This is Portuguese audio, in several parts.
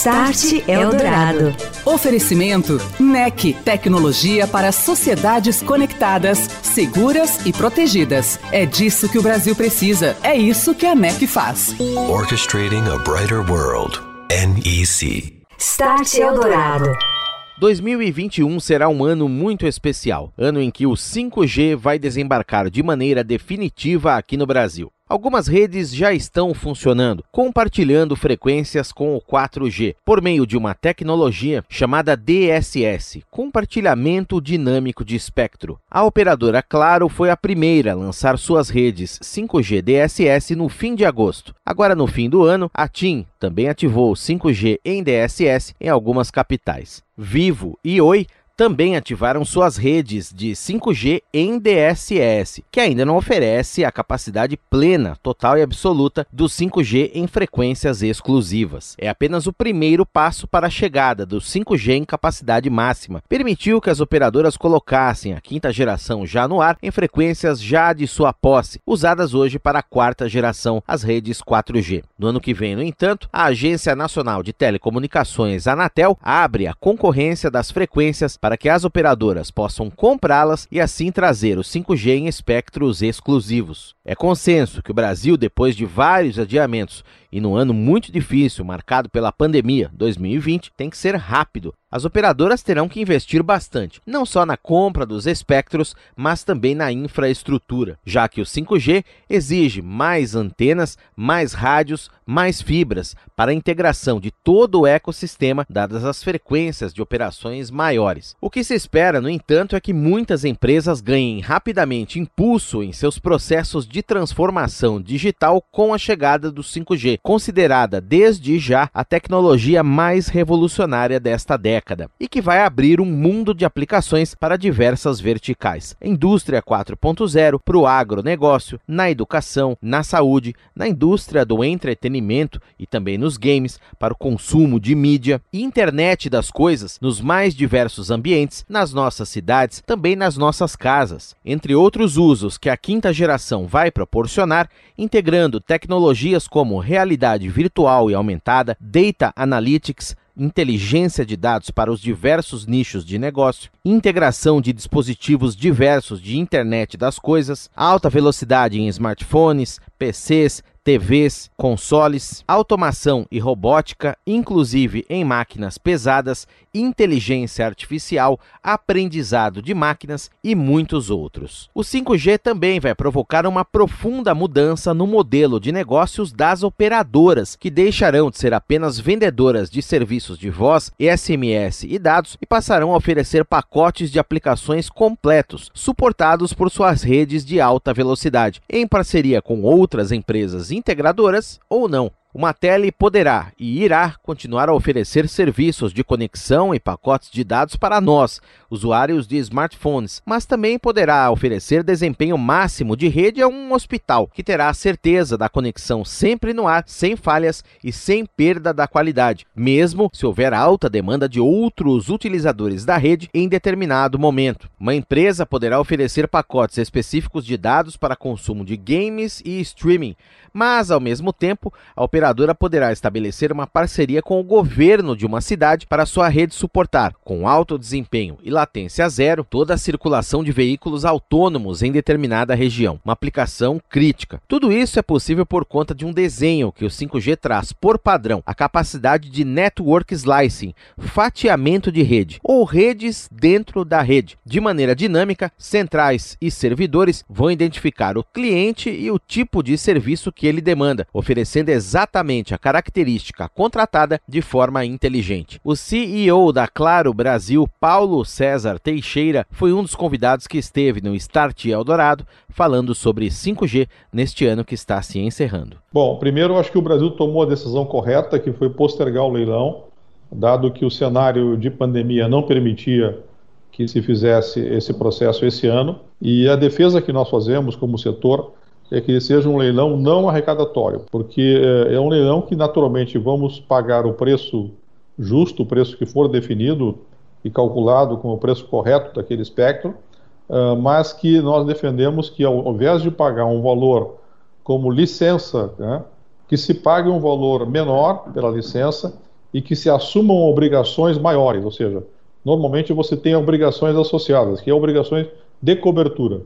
Start Eldorado. Oferecimento NEC, tecnologia para sociedades conectadas, seguras e protegidas. É disso que o Brasil precisa. É isso que a NEC faz. Orchestrating a brighter world. NEC. Start Eldorado. 2021 será um ano muito especial, ano em que o 5G vai desembarcar de maneira definitiva aqui no Brasil. Algumas redes já estão funcionando, compartilhando frequências com o 4G, por meio de uma tecnologia chamada DSS compartilhamento dinâmico de espectro. A operadora Claro foi a primeira a lançar suas redes 5G DSS no fim de agosto. Agora, no fim do ano, a TIM também ativou 5G em DSS em algumas capitais. Vivo e Oi também ativaram suas redes de 5G em DSS, que ainda não oferece a capacidade plena, total e absoluta do 5G em frequências exclusivas. É apenas o primeiro passo para a chegada do 5G em capacidade máxima. Permitiu que as operadoras colocassem a quinta geração já no ar em frequências já de sua posse, usadas hoje para a quarta geração, as redes 4G. No ano que vem, no entanto, a Agência Nacional de Telecomunicações, Anatel, abre a concorrência das frequências para para que as operadoras possam comprá-las e assim trazer o 5G em espectros exclusivos. É consenso que o Brasil, depois de vários adiamentos e num ano muito difícil marcado pela pandemia 2020, tem que ser rápido as operadoras terão que investir bastante, não só na compra dos espectros, mas também na infraestrutura, já que o 5G exige mais antenas, mais rádios, mais fibras para a integração de todo o ecossistema, dadas as frequências de operações maiores. O que se espera, no entanto, é que muitas empresas ganhem rapidamente impulso em seus processos de transformação digital com a chegada do 5G, considerada desde já a tecnologia mais revolucionária desta década e que vai abrir um mundo de aplicações para diversas verticais. Indústria 4.0 para o agronegócio, na educação, na saúde, na indústria do entretenimento e também nos games, para o consumo de mídia, internet das coisas nos mais diversos ambientes, nas nossas cidades, também nas nossas casas, entre outros usos que a quinta geração vai proporcionar, integrando tecnologias como realidade virtual e aumentada, data analytics, inteligência de dados para os diversos nichos de negócio, integração de dispositivos diversos de internet das coisas, alta velocidade em smartphones, PCs, TVs, consoles, automação e robótica, inclusive em máquinas pesadas, inteligência artificial, aprendizado de máquinas e muitos outros. O 5G também vai provocar uma profunda mudança no modelo de negócios das operadoras, que deixarão de ser apenas vendedoras de serviços de voz, SMS e dados e passarão a oferecer pacotes de aplicações completos, suportados por suas redes de alta velocidade, em parceria com outras empresas integradoras ou não. Uma tele poderá e irá continuar a oferecer serviços de conexão e pacotes de dados para nós, usuários de smartphones, mas também poderá oferecer desempenho máximo de rede a um hospital, que terá a certeza da conexão sempre no ar, sem falhas e sem perda da qualidade, mesmo se houver alta demanda de outros utilizadores da rede em determinado momento. Uma empresa poderá oferecer pacotes específicos de dados para consumo de games e streaming, mas ao mesmo tempo, a operadora poderá estabelecer uma parceria com o governo de uma cidade para sua rede suportar, com alto desempenho e latência zero, toda a circulação de veículos autônomos em determinada região, uma aplicação crítica. Tudo isso é possível por conta de um desenho que o 5G traz por padrão, a capacidade de network slicing, fatiamento de rede, ou redes dentro da rede. De maneira dinâmica, centrais e servidores vão identificar o cliente e o tipo de serviço que ele demanda, oferecendo exatamente exatamente a característica contratada de forma inteligente. O CEO da Claro Brasil, Paulo César Teixeira, foi um dos convidados que esteve no Start Eldorado falando sobre 5G neste ano que está se encerrando. Bom, primeiro acho que o Brasil tomou a decisão correta, que foi postergar o leilão, dado que o cenário de pandemia não permitia que se fizesse esse processo esse ano. E a defesa que nós fazemos como setor é que ele seja um leilão não arrecadatório, porque é, é um leilão que naturalmente vamos pagar o preço justo, o preço que for definido e calculado com o preço correto daquele espectro, uh, mas que nós defendemos que ao invés de pagar um valor como licença, né, que se pague um valor menor pela licença e que se assumam obrigações maiores, ou seja, normalmente você tem obrigações associadas, que é obrigações de cobertura.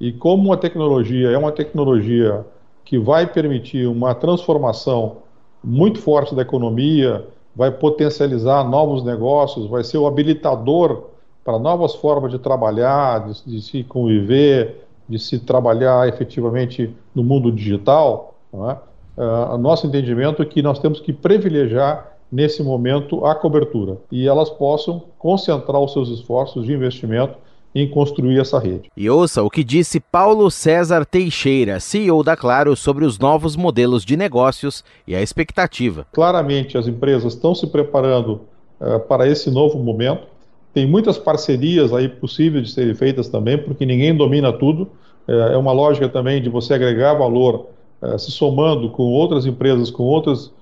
E como a tecnologia é uma tecnologia que vai permitir uma transformação muito forte da economia, vai potencializar novos negócios, vai ser o habilitador para novas formas de trabalhar, de, de se conviver, de se trabalhar efetivamente no mundo digital. É? Uh, nosso entendimento é que nós temos que privilegiar nesse momento a cobertura e elas possam concentrar os seus esforços de investimento em construir essa rede. E ouça o que disse Paulo César Teixeira, CEO da Claro, sobre os novos modelos de negócios e a expectativa. Claramente, as empresas estão se preparando uh, para esse novo momento. Tem muitas parcerias aí possíveis de serem feitas também, porque ninguém domina tudo. Uh, é uma lógica também de você agregar valor uh, se somando com outras empresas, com outros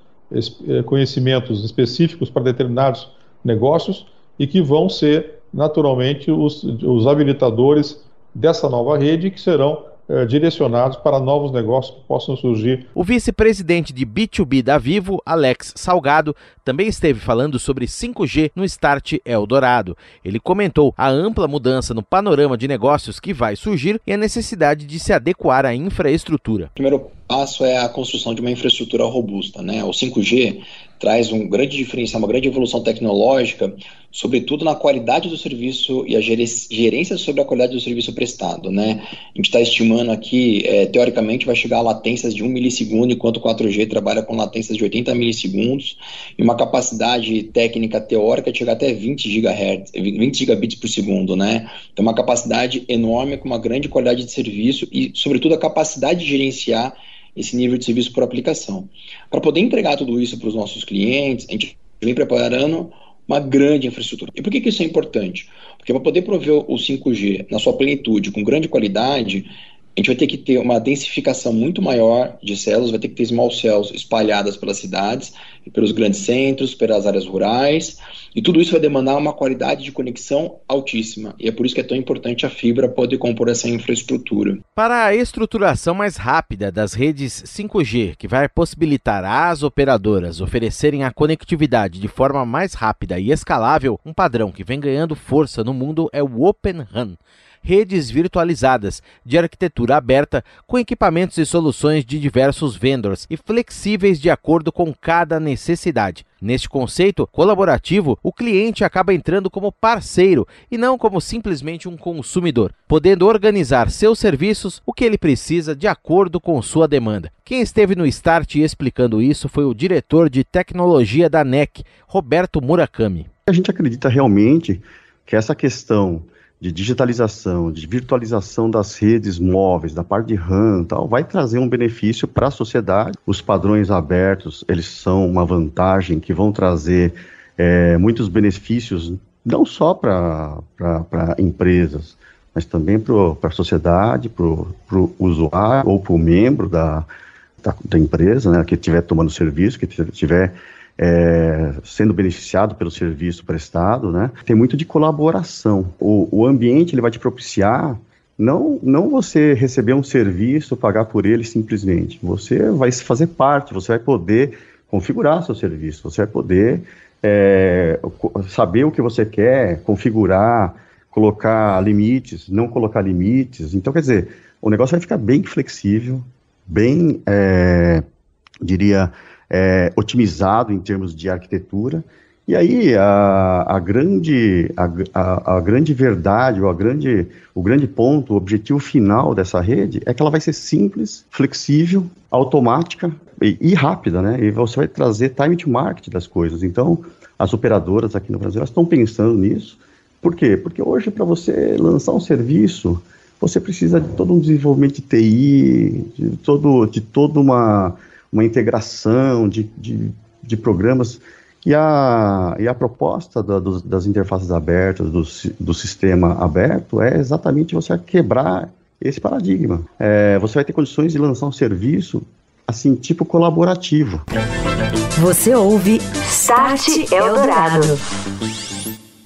conhecimentos específicos para determinados negócios e que vão ser naturalmente, os, os habilitadores dessa nova rede que serão eh, direcionados para novos negócios que possam surgir. O vice-presidente de B2B da Vivo, Alex Salgado, também esteve falando sobre 5G no Start Eldorado. Ele comentou a ampla mudança no panorama de negócios que vai surgir e a necessidade de se adequar à infraestrutura. O primeiro passo é a construção de uma infraestrutura robusta. Né? O 5G traz um grande diferencial, uma grande evolução tecnológica, sobretudo na qualidade do serviço e a gerência sobre a qualidade do serviço prestado. Né? A gente está estimando aqui, é, teoricamente, vai chegar a latências de 1 milissegundo, enquanto o 4G trabalha com latências de 80 milissegundos e uma capacidade técnica teórica de chegar até 20 GHz, 20 gigabits por segundo. Né? Então, uma capacidade enorme, com uma grande qualidade de serviço e, sobretudo, a capacidade de gerenciar esse nível de serviço por aplicação. Para poder entregar tudo isso para os nossos clientes, a gente vem preparando uma grande infraestrutura. E por que, que isso é importante? Porque para poder prover o 5G na sua plenitude, com grande qualidade, a gente vai ter que ter uma densificação muito maior de células, vai ter que ter small cells espalhadas pelas cidades, pelos grandes centros, pelas áreas rurais, e tudo isso vai demandar uma qualidade de conexão altíssima, e é por isso que é tão importante a fibra poder compor essa infraestrutura. Para a estruturação mais rápida das redes 5G, que vai possibilitar às operadoras oferecerem a conectividade de forma mais rápida e escalável, um padrão que vem ganhando força no mundo é o Open RAN redes virtualizadas de arquitetura aberta com equipamentos e soluções de diversos vendors e flexíveis de acordo com cada necessidade. Neste conceito colaborativo, o cliente acaba entrando como parceiro e não como simplesmente um consumidor, podendo organizar seus serviços o que ele precisa de acordo com sua demanda. Quem esteve no Start explicando isso foi o diretor de tecnologia da NEC, Roberto Murakami. A gente acredita realmente que essa questão de digitalização, de virtualização das redes móveis, da parte de RAM tal, vai trazer um benefício para a sociedade. Os padrões abertos, eles são uma vantagem que vão trazer é, muitos benefícios, não só para empresas, mas também para a sociedade, para o usuário ou para o membro da, da, da, empresa, né, que estiver tomando serviço, que estiver é, sendo beneficiado pelo serviço prestado, né? Tem muito de colaboração. O, o ambiente ele vai te propiciar não, não você receber um serviço, pagar por ele simplesmente. Você vai fazer parte, você vai poder configurar seu serviço, você vai poder é, saber o que você quer, configurar, colocar limites, não colocar limites. Então, quer dizer, o negócio vai ficar bem flexível, bem, é, diria, é, otimizado em termos de arquitetura. E aí a, a grande, a, a, grande verdade, ou a grande, o grande ponto, o objetivo final dessa rede é que ela vai ser simples, flexível, automática e, e rápida, né? E você vai trazer time to market das coisas. Então, as operadoras aqui no Brasil estão pensando nisso. Por quê? Porque hoje, para você lançar um serviço, você precisa de todo um desenvolvimento de TI, de, todo, de toda uma uma integração de, de, de programas. E a, e a proposta da, das interfaces abertas, do, do sistema aberto, é exatamente você quebrar esse paradigma. É, você vai ter condições de lançar um serviço assim, tipo colaborativo. Você ouve Start Eldorado.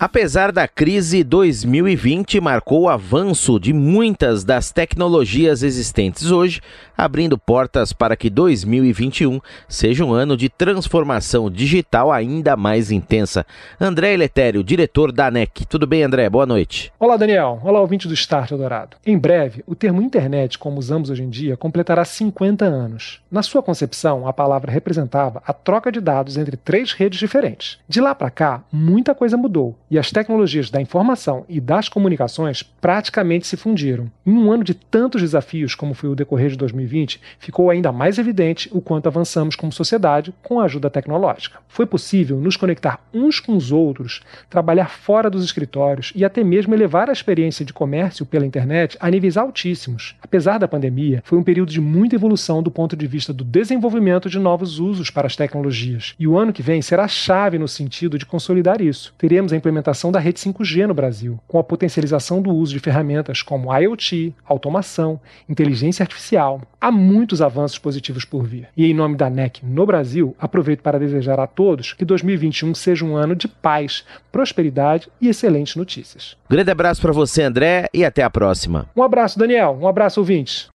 Apesar da crise, 2020 marcou o avanço de muitas das tecnologias existentes hoje, abrindo portas para que 2021 seja um ano de transformação digital ainda mais intensa. André Eletério, diretor da ANEC. Tudo bem, André? Boa noite. Olá, Daniel. Olá, ouvinte do Start Eldorado. Em breve, o termo internet, como usamos hoje em dia, completará 50 anos. Na sua concepção, a palavra representava a troca de dados entre três redes diferentes. De lá para cá, muita coisa mudou e as tecnologias da informação e das comunicações praticamente se fundiram. Em um ano de tantos desafios como foi o decorrer de 2020, ficou ainda mais evidente o quanto avançamos como sociedade com a ajuda tecnológica. Foi possível nos conectar uns com os outros, trabalhar fora dos escritórios e até mesmo elevar a experiência de comércio pela internet a níveis altíssimos. Apesar da pandemia, foi um período de muita evolução do ponto de vista do desenvolvimento de novos usos para as tecnologias. E o ano que vem será chave no sentido de consolidar isso. Teremos a implementação implementação da rede 5G no Brasil, com a potencialização do uso de ferramentas como IoT, automação, inteligência artificial. Há muitos avanços positivos por vir. E em nome da NEC no Brasil, aproveito para desejar a todos que 2021 seja um ano de paz, prosperidade e excelentes notícias. Grande abraço para você, André, e até a próxima. Um abraço, Daniel. Um abraço, ouvintes.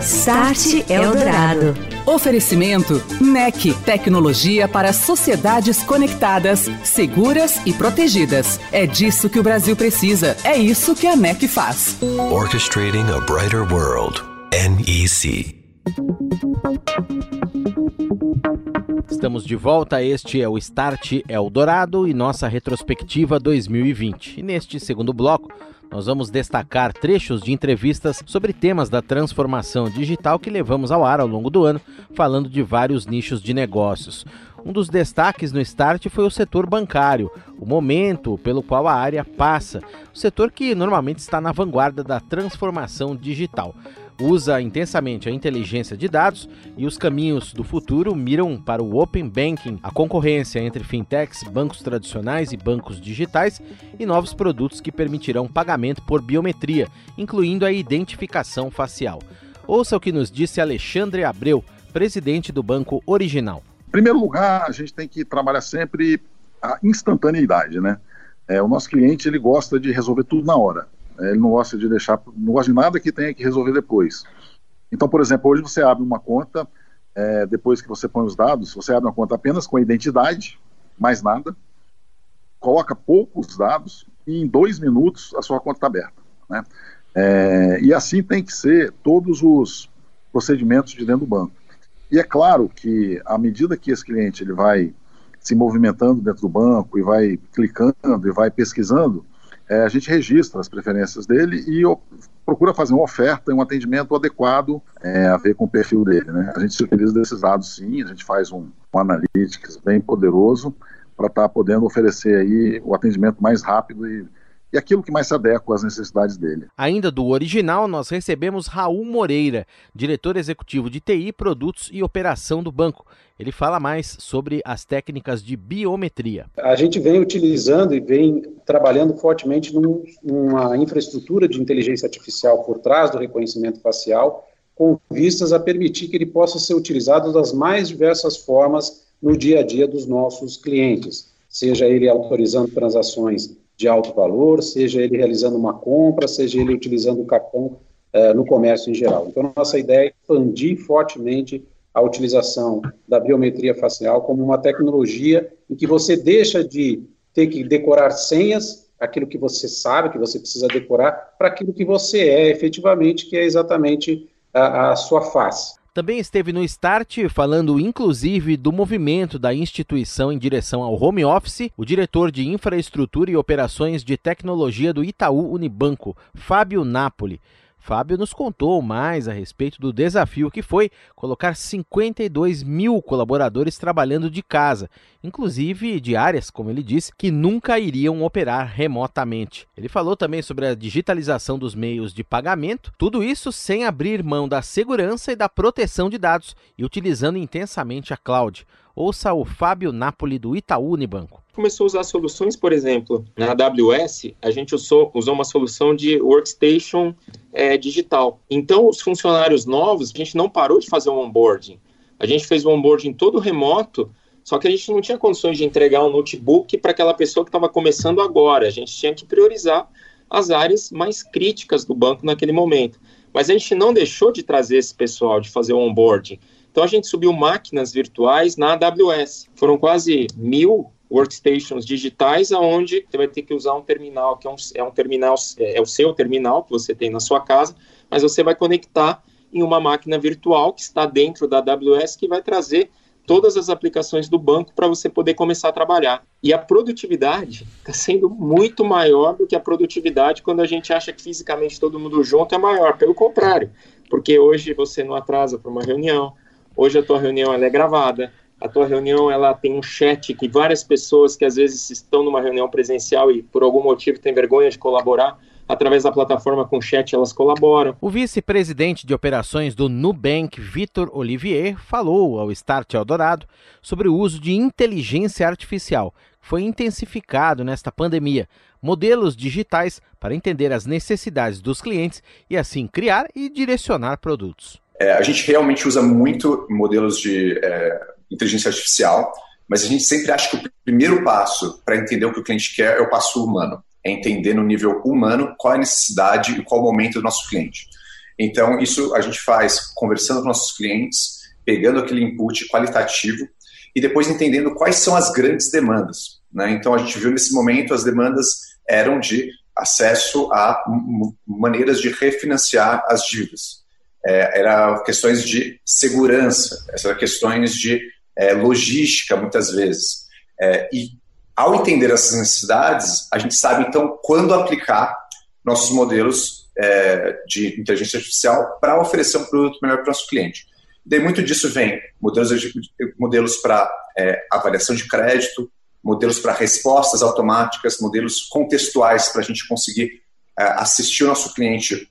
Start Eldorado. Oferecimento NEC, tecnologia para sociedades conectadas, seguras e protegidas. É disso que o Brasil precisa. É isso que a NEC faz. Orchestrating a brighter world. NEC. Estamos de volta, este é o Start Eldorado e nossa retrospectiva 2020. E neste segundo bloco, nós vamos destacar trechos de entrevistas sobre temas da transformação digital que levamos ao ar ao longo do ano, falando de vários nichos de negócios. Um dos destaques no Start foi o setor bancário, o momento pelo qual a área passa, o setor que normalmente está na vanguarda da transformação digital usa intensamente a inteligência de dados e os caminhos do futuro miram para o Open Banking, a concorrência entre fintechs, bancos tradicionais e bancos digitais e novos produtos que permitirão pagamento por biometria, incluindo a identificação facial. Ouça o que nos disse Alexandre Abreu, presidente do Banco Original. Em primeiro lugar, a gente tem que trabalhar sempre a instantaneidade, né? É, o nosso cliente ele gosta de resolver tudo na hora. É, ele não gosta de deixar, não gosta de nada que tenha que resolver depois. Então, por exemplo, hoje você abre uma conta, é, depois que você põe os dados, você abre uma conta apenas com a identidade, mais nada, coloca poucos dados e em dois minutos a sua conta está aberta. Né? É, e assim tem que ser todos os procedimentos de dentro do banco. E é claro que à medida que esse cliente ele vai se movimentando dentro do banco e vai clicando e vai pesquisando, é, a gente registra as preferências dele e procura fazer uma oferta e um atendimento adequado é, a ver com o perfil dele. Né? A gente se utiliza desses dados sim, a gente faz um, um analytics bem poderoso para estar tá podendo oferecer aí o atendimento mais rápido e e aquilo que mais se adequa às necessidades dele. Ainda do original, nós recebemos Raul Moreira, diretor executivo de TI, produtos e operação do banco. Ele fala mais sobre as técnicas de biometria. A gente vem utilizando e vem trabalhando fortemente num, numa infraestrutura de inteligência artificial por trás do reconhecimento facial, com vistas a permitir que ele possa ser utilizado das mais diversas formas no dia a dia dos nossos clientes, seja ele autorizando transações de alto valor, seja ele realizando uma compra, seja ele utilizando o cartão uh, no comércio em geral. Então, nossa ideia é expandir fortemente a utilização da biometria facial como uma tecnologia em que você deixa de ter que decorar senhas, aquilo que você sabe, que você precisa decorar, para aquilo que você é efetivamente, que é exatamente a, a sua face. Também esteve no Start falando inclusive do movimento da instituição em direção ao home office, o diretor de infraestrutura e operações de tecnologia do Itaú Unibanco, Fábio Napoli. Fábio nos contou mais a respeito do desafio que foi colocar 52 mil colaboradores trabalhando de casa, inclusive de áreas, como ele disse, que nunca iriam operar remotamente. Ele falou também sobre a digitalização dos meios de pagamento, tudo isso sem abrir mão da segurança e da proteção de dados e utilizando intensamente a cloud. Ouça o Fábio Napoli do Itaú Unibanco começou a usar soluções, por exemplo, na AWS, a gente usou, usou uma solução de workstation é, digital. Então, os funcionários novos, a gente não parou de fazer o onboarding. A gente fez o onboarding todo remoto, só que a gente não tinha condições de entregar um notebook para aquela pessoa que estava começando agora. A gente tinha que priorizar as áreas mais críticas do banco naquele momento. Mas a gente não deixou de trazer esse pessoal, de fazer o onboarding. Então a gente subiu máquinas virtuais na AWS. Foram quase mil workstations digitais, aonde você vai ter que usar um terminal, que é um, é um terminal, é, é o seu terminal que você tem na sua casa, mas você vai conectar em uma máquina virtual que está dentro da AWS, que vai trazer todas as aplicações do banco para você poder começar a trabalhar. E a produtividade está sendo muito maior do que a produtividade quando a gente acha que fisicamente todo mundo junto é maior. Pelo contrário, porque hoje você não atrasa para uma reunião, hoje a tua reunião é gravada, a tua reunião ela tem um chat que várias pessoas que às vezes estão numa reunião presencial e por algum motivo têm vergonha de colaborar, através da plataforma com chat elas colaboram. O vice-presidente de operações do Nubank, Vitor Olivier, falou ao Start Eldorado sobre o uso de inteligência artificial, que foi intensificado nesta pandemia, modelos digitais para entender as necessidades dos clientes e assim criar e direcionar produtos. É, a gente realmente usa muito modelos de é inteligência artificial, mas a gente sempre acha que o primeiro passo para entender o que o cliente quer é o passo humano, é entender no nível humano qual é a necessidade e qual o momento do nosso cliente. Então, isso a gente faz conversando com nossos clientes, pegando aquele input qualitativo e depois entendendo quais são as grandes demandas. Né? Então, a gente viu nesse momento as demandas eram de acesso a maneiras de refinanciar as dívidas. É, era questões de segurança, essas questões de é, logística, muitas vezes. É, e ao entender essas necessidades, a gente sabe então quando aplicar nossos modelos é, de inteligência artificial para oferecer um produto melhor para o nosso cliente. Daí muito disso vem modelos, modelos para é, avaliação de crédito, modelos para respostas automáticas, modelos contextuais para a gente conseguir é, assistir o nosso cliente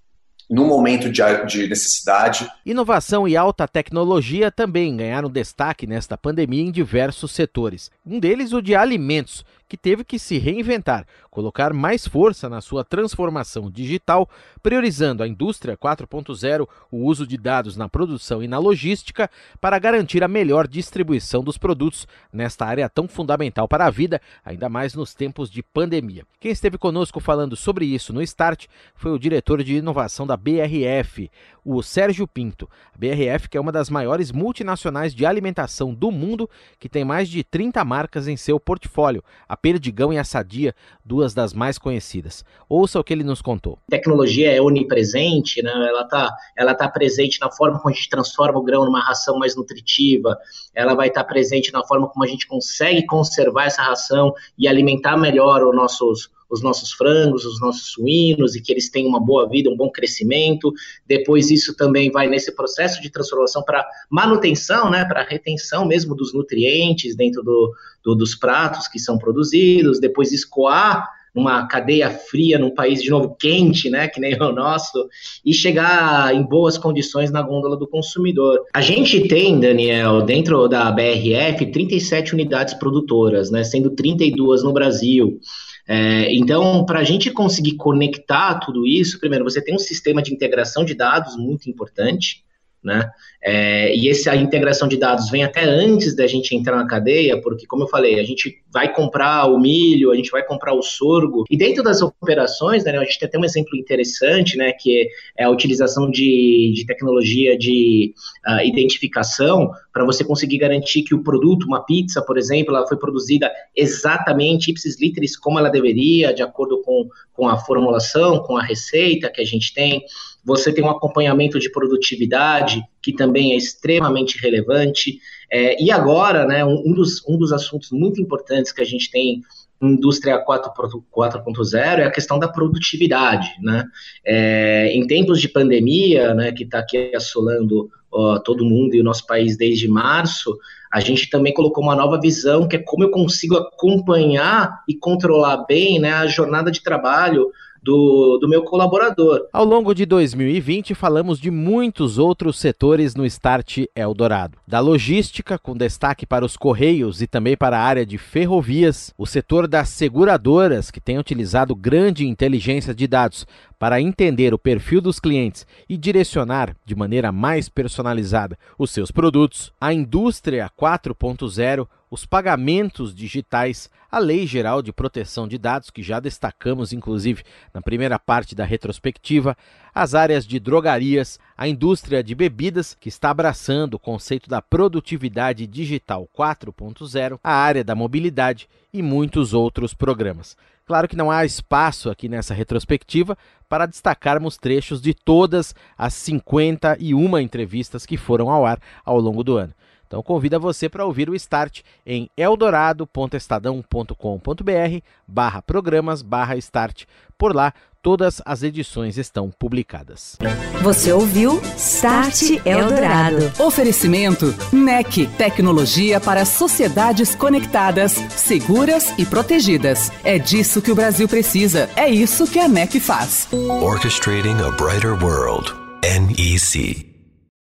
no momento de, de, necessidade. Inovação e alta tecnologia também ganharam destaque nesta pandemia em diversos setores. Um deles, o de alimentos, que teve que se reinventar, colocar mais força na sua transformação digital, priorizando a indústria 4.0, o uso de dados na produção e na logística, para garantir a melhor distribuição dos produtos nesta área tão fundamental para a vida, ainda mais nos tempos de pandemia. Quem esteve conosco falando sobre isso no Start foi o diretor de inovação da BRF, o Sérgio Pinto. A BRF, que é uma das maiores multinacionais de alimentação do mundo, que tem mais de 30 marcas em seu portfólio, a Perdigão e a Sadia, duas das mais conhecidas. Ouça o que ele nos contou. A tecnologia é onipresente, né? ela está ela tá presente na forma como a gente transforma o grão numa ração mais nutritiva, ela vai estar tá presente na forma como a gente consegue conservar essa ração e alimentar melhor os nossos os nossos frangos, os nossos suínos e que eles tenham uma boa vida, um bom crescimento. Depois isso também vai nesse processo de transformação para manutenção, né, para retenção mesmo dos nutrientes dentro do, do, dos pratos que são produzidos. Depois escoar uma cadeia fria num país de novo quente, né, que nem o nosso, e chegar em boas condições na gôndola do consumidor. A gente tem, Daniel, dentro da BRF, 37 unidades produtoras, né, sendo 32 no Brasil. É, então, para a gente conseguir conectar tudo isso, primeiro, você tem um sistema de integração de dados muito importante, né? É, e essa integração de dados vem até antes da gente entrar na cadeia, porque, como eu falei, a gente vai comprar o milho, a gente vai comprar o sorgo, e dentro das operações, né, a gente tem até um exemplo interessante, né, que é a utilização de, de tecnologia de uh, identificação para você conseguir garantir que o produto, uma pizza, por exemplo, ela foi produzida exatamente ipsis literis como ela deveria, de acordo com, com a formulação, com a receita que a gente tem. Você tem um acompanhamento de produtividade, que também é extremamente relevante. É, e agora, né, um, dos, um dos assuntos muito importantes que a gente tem indústria 4.0 é a questão da produtividade, né? É, em tempos de pandemia, né, que está aqui assolando ó, todo mundo e o nosso país desde março, a gente também colocou uma nova visão, que é como eu consigo acompanhar e controlar bem né, a jornada de trabalho do, do meu colaborador. Ao longo de 2020, falamos de muitos outros setores no Start Eldorado. Da logística, com destaque para os correios e também para a área de ferrovias, o setor das seguradoras, que tem utilizado grande inteligência de dados para entender o perfil dos clientes e direcionar de maneira mais personalizada os seus produtos, a indústria 4.0 os pagamentos digitais, a Lei Geral de Proteção de Dados, que já destacamos inclusive na primeira parte da retrospectiva, as áreas de drogarias, a indústria de bebidas, que está abraçando o conceito da produtividade digital 4.0, a área da mobilidade e muitos outros programas. Claro que não há espaço aqui nessa retrospectiva para destacarmos trechos de todas as 51 entrevistas que foram ao ar ao longo do ano. Então convido você para ouvir o Start em eldorado.estadão.com.br barra programas barra Start. Por lá, todas as edições estão publicadas. Você ouviu Start Eldorado. Oferecimento NEC, tecnologia para sociedades conectadas, seguras e protegidas. É disso que o Brasil precisa. É isso que a NEC faz. Orchestrating a brighter world. NEC.